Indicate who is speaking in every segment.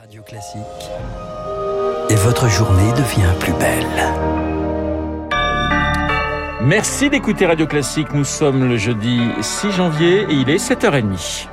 Speaker 1: Radio Classique. Et votre journée devient plus belle.
Speaker 2: Merci d'écouter Radio Classique. Nous sommes le jeudi 6 janvier et il est 7h30.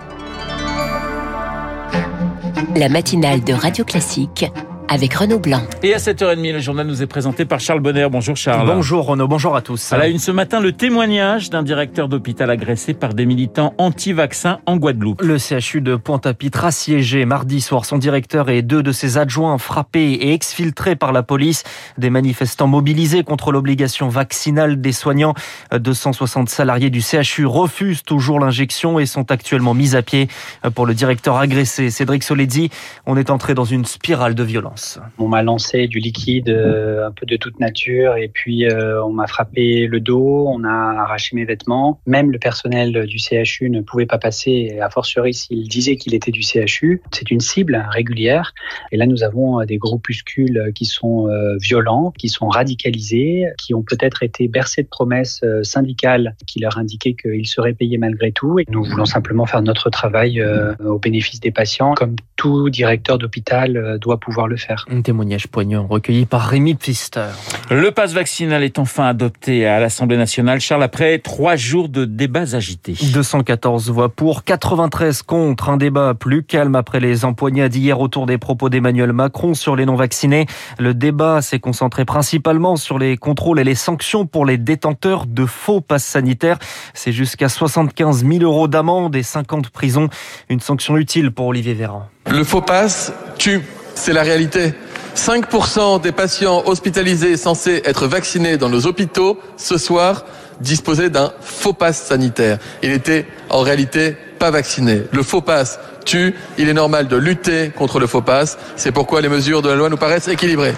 Speaker 3: La matinale de Radio Classique avec Renaud Blanc.
Speaker 2: Et à 7h30, le journal nous est présenté par Charles Bonner. Bonjour Charles.
Speaker 4: Bonjour Renaud, bonjour à tous.
Speaker 2: À la une ce matin, le témoignage d'un directeur d'hôpital agressé par des militants anti-vaccins en Guadeloupe.
Speaker 4: Le CHU de Pointe-à-Pitre assiégé mardi soir. Son directeur et deux de ses adjoints frappés et exfiltrés par la police. Des manifestants mobilisés contre l'obligation vaccinale des soignants. 260 salariés du CHU refusent toujours l'injection et sont actuellement mis à pied. Pour le directeur agressé, Cédric Soledzi, on est entré dans une spirale de violence.
Speaker 5: On m'a lancé du liquide euh, un peu de toute nature et puis euh, on m'a frappé le dos, on a arraché mes vêtements. Même le personnel du CHU ne pouvait pas passer, a fortiori s'il disait qu'il était du CHU. C'est une cible régulière et là nous avons euh, des groupuscules qui sont violents, qui sont radicalisés, qui ont peut-être été bercés de promesses syndicales qui leur indiquaient qu'ils seraient payés malgré tout. Et nous voulons simplement faire notre travail au bénéfice des patients, comme tout directeur d'hôpital doit pouvoir le faire.
Speaker 4: Un témoignage poignant recueilli par Rémi Pfister.
Speaker 2: Le pass vaccinal est enfin adopté à l'Assemblée nationale. Charles, après trois jours de débats agités.
Speaker 4: 214 voix pour, 93 contre. Un débat plus calme après les empoignades d'hier autour des propos d'Emmanuel Macron sur les non-vaccinés. Le débat s'est concentré principalement sur les contrôles et les sanctions pour les détenteurs de faux passes sanitaires. C'est jusqu'à 75 000 euros d'amende et 50 prisons. Une sanction utile pour Olivier Véran.
Speaker 6: Le faux passe tue. C'est la réalité. 5% des patients hospitalisés censés être vaccinés dans nos hôpitaux ce soir disposaient d'un faux passe sanitaire. Il n'était en réalité pas vacciné. Le faux passe tue. Il est normal de lutter contre le faux passe. C'est pourquoi les mesures de la loi nous paraissent équilibrées.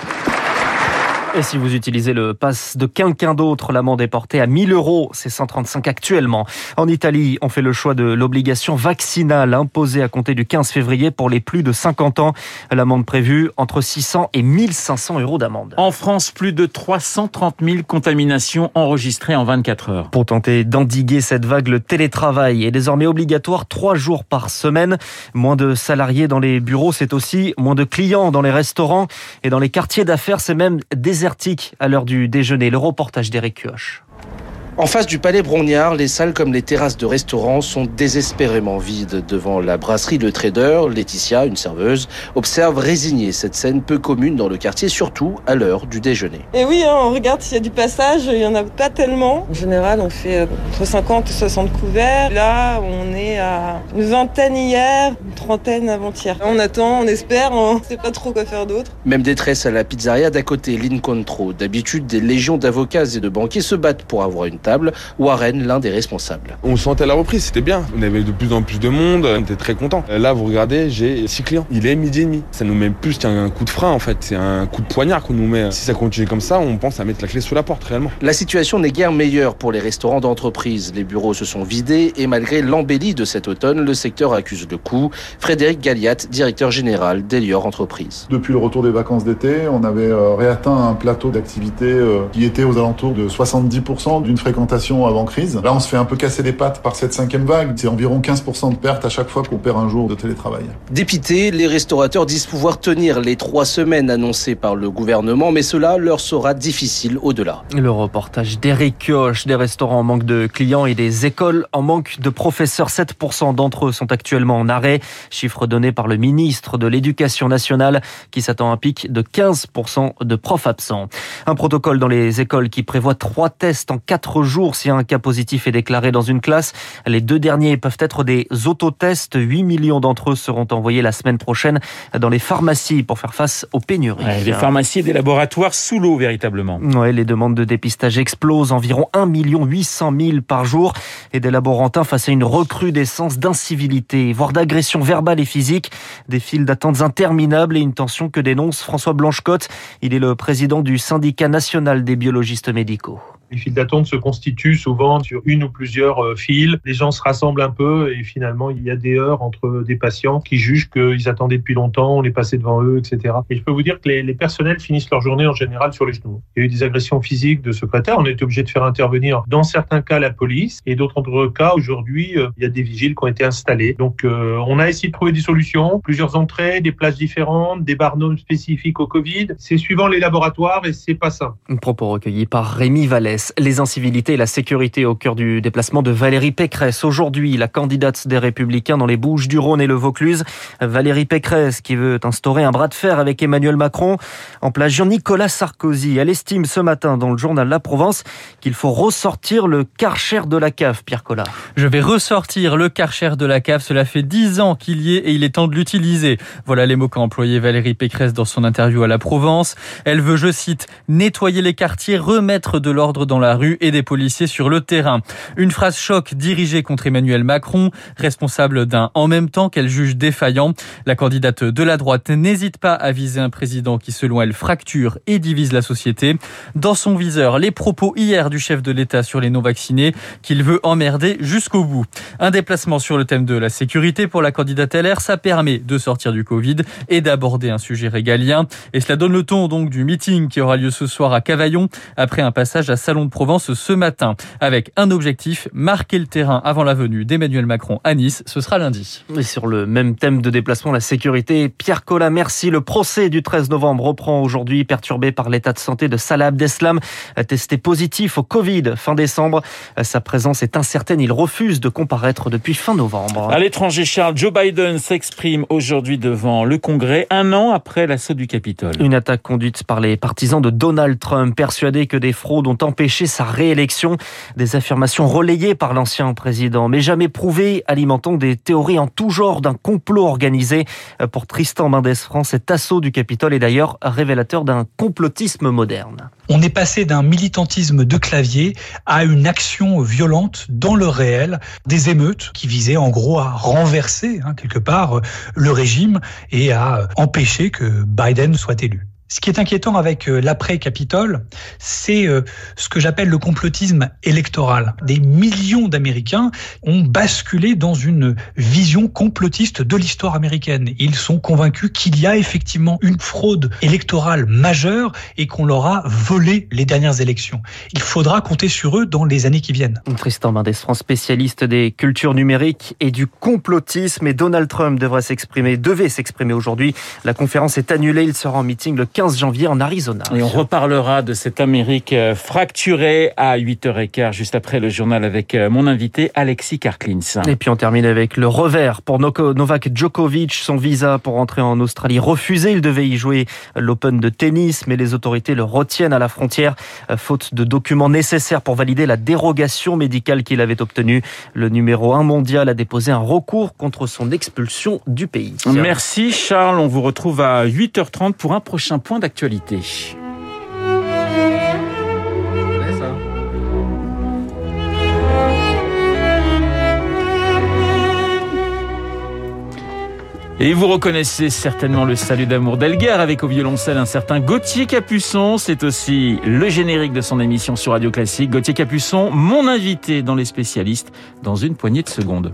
Speaker 4: Et si vous utilisez le pass de quelqu'un d'autre, l'amende est portée à 1000 euros. C'est 135 actuellement. En Italie, on fait le choix de l'obligation vaccinale imposée à compter du 15 février pour les plus de 50 ans. L'amende prévue entre 600 et 1500 euros d'amende.
Speaker 2: En France, plus de 330 000 contaminations enregistrées en 24 heures.
Speaker 4: Pour tenter d'endiguer cette vague, le télétravail est désormais obligatoire trois jours par semaine. Moins de salariés dans les bureaux, c'est aussi moins de clients dans les restaurants et dans les quartiers d'affaires, c'est même des désertique à l'heure du déjeuner. Le reportage d'Eric Kioch.
Speaker 7: En face du palais Brognard, les salles comme les terrasses de restaurants sont désespérément vides. Devant la brasserie Le Trader, Laetitia, une serveuse, observe résignée cette scène peu commune dans le quartier, surtout à l'heure du déjeuner.
Speaker 8: Et oui, hein, on regarde s'il y a du passage, il n'y en a pas tellement. En général, on fait euh, entre 50 et 60 couverts. Là, on est à une vingtaine hier, une trentaine avant-hier. On attend, on espère, on ne sait pas trop quoi faire d'autre.
Speaker 7: Même détresse à la pizzeria d'à côté, l'Incontro. D'habitude, des légions d'avocats et de banquiers se battent pour avoir une table Warren, l'un des responsables.
Speaker 9: On sentait la reprise, c'était bien. On avait de plus en plus de monde, on était très contents. Là, vous regardez, j'ai six clients. Il est midi et demi. Ça nous met plus qu'un coup de frein, en fait. C'est un coup de poignard qu'on nous met. Si ça continue comme ça, on pense à mettre la clé sous la porte, réellement.
Speaker 7: La situation n'est guère meilleure pour les restaurants d'entreprise. Les bureaux se sont vidés et malgré l'embellie de cet automne, le secteur accuse le coup. Frédéric Galliat, directeur général d'Elior Entreprise.
Speaker 10: Depuis le retour des vacances d'été, on avait euh, réatteint un plateau d'activité euh, qui était aux alentours de 70% d'une fréquence avant crise. Là, on se fait un peu casser les pattes par cette cinquième vague. C'est environ 15% de perte à chaque fois qu'on perd un jour de télétravail.
Speaker 7: Dépités, les restaurateurs disent pouvoir tenir les trois semaines annoncées par le gouvernement, mais cela leur sera difficile au-delà.
Speaker 4: Le reportage d'Eric Kioch, des restaurants en manque de clients et des écoles en manque de professeurs. 7% d'entre eux sont actuellement en arrêt, chiffre donné par le ministre de l'Éducation nationale qui s'attend à un pic de 15% de profs absents. Un protocole dans les écoles qui prévoit trois tests en quatre jours si un cas positif est déclaré dans une classe. Les deux derniers peuvent être des autotests. 8 millions d'entre eux seront envoyés la semaine prochaine dans les pharmacies pour faire face aux pénuries.
Speaker 2: les pharmacies et des laboratoires sous l'eau véritablement.
Speaker 4: Ouais, les demandes de dépistage explosent, environ 1 800 000 par jour et des laborantins face à une recrudescence d'incivilité, voire d'agressions verbales et physiques, des files d'attente interminables et une tension que dénonce François Blanchecotte. Il est le président du syndicat national des biologistes médicaux.
Speaker 11: Les files d'attente se constituent souvent sur une ou plusieurs euh, files. Les gens se rassemblent un peu et finalement, il y a des heures entre des patients qui jugent qu'ils attendaient depuis longtemps, on est passé devant eux, etc. Et je peux vous dire que les, les personnels finissent leur journée en général sur les genoux. Il y a eu des agressions physiques de secrétaires. On a été obligé de faire intervenir dans certains cas la police et d'autres cas aujourd'hui, euh, il y a des vigiles qui ont été installés. Donc, euh, on a essayé de trouver des solutions, plusieurs entrées, des places différentes, des barnums spécifiques au Covid. C'est suivant les laboratoires et c'est pas simple.
Speaker 4: Un propos recueilli par Rémi Vallès. Les incivilités et la sécurité au cœur du déplacement de Valérie Pécresse. Aujourd'hui, la candidate des Républicains dans les Bouches du Rhône et le Vaucluse. Valérie Pécresse qui veut instaurer un bras de fer avec Emmanuel Macron en plagiant Nicolas Sarkozy. Elle estime ce matin dans le journal La Provence qu'il faut ressortir le karcher de la cave, Pierre Collard.
Speaker 12: Je vais ressortir le karcher de la cave. Cela fait dix ans qu'il y est et il est temps de l'utiliser. Voilà les mots qu'a employé Valérie Pécresse dans son interview à La Provence. Elle veut, je cite, nettoyer les quartiers, remettre de l'ordre dans la rue et des policiers sur le terrain. Une phrase choc dirigée contre Emmanuel Macron, responsable d'un en même temps qu'elle juge défaillant. La candidate de la droite n'hésite pas à viser un président qui, selon elle, fracture et divise la société. Dans son viseur, les propos hier du chef de l'État sur les non-vaccinés qu'il veut emmerder jusqu'au bout. Un déplacement sur le thème de la sécurité pour la candidate LR, ça permet de sortir du Covid et d'aborder un sujet régalien. Et cela donne le ton donc du meeting qui aura lieu ce soir à Cavaillon après un passage à Salon de Provence ce matin avec un objectif, marquer le terrain avant la venue d'Emmanuel Macron à Nice. Ce sera lundi.
Speaker 4: Et sur le même thème de déplacement, la sécurité, Pierre Collat, merci. Le procès du 13 novembre reprend aujourd'hui perturbé par l'état de santé de Salah Abdeslam, testé positif au Covid fin décembre. Sa présence est incertaine. Il refuse de comparaître depuis fin novembre.
Speaker 2: À l'étranger, Charles, Joe Biden s'exprime aujourd'hui devant le Congrès, un an après l'assaut du Capitole.
Speaker 4: Une attaque conduite par les partisans de Donald Trump, persuadés que des fraudes ont empêché sa réélection. Des affirmations relayées par l'ancien président, mais jamais prouvées, alimentant des théories en tout genre d'un complot organisé. Pour Tristan Mendes France, cet assaut du Capitole est d'ailleurs révélateur d'un complotisme moderne.
Speaker 13: On est passé d'un militantisme de clavier à une action violente dans le réel, des émeutes qui visaient en gros à renverser hein, quelque part le régime et à empêcher que Biden soit élu. Ce qui est inquiétant avec l'après-Capitole, c'est ce que j'appelle le complotisme électoral. Des millions d'Américains ont basculé dans une vision complotiste de l'histoire américaine. Ils sont convaincus qu'il y a effectivement une fraude électorale majeure et qu'on leur a volé les dernières élections. Il faudra compter sur eux dans les années qui viennent.
Speaker 4: Tristan Mendes, France spécialiste des cultures numériques et du complotisme. Et Donald Trump devrait s'exprimer, devait s'exprimer aujourd'hui. La conférence est annulée. Il sera en meeting le 15 janvier en Arizona.
Speaker 2: Et on reparlera de cette Amérique fracturée à 8h15, juste après le journal avec mon invité Alexis Karklins.
Speaker 4: Et puis on termine avec le revers pour Novak Djokovic. Son visa pour entrer en Australie refusé. Il devait y jouer l'Open de tennis, mais les autorités le retiennent à la frontière, faute de documents nécessaires pour valider la dérogation médicale qu'il avait obtenue. Le numéro 1 mondial a déposé un recours contre son expulsion du pays.
Speaker 2: Merci Charles, on vous retrouve à 8h30 pour un prochain d'actualité. Et vous reconnaissez certainement le salut d'amour d'Elgar avec au violoncelle un certain Gauthier Capuçon. C'est aussi le générique de son émission sur Radio Classique. Gauthier Capuçon, mon invité dans les spécialistes, dans une poignée de secondes.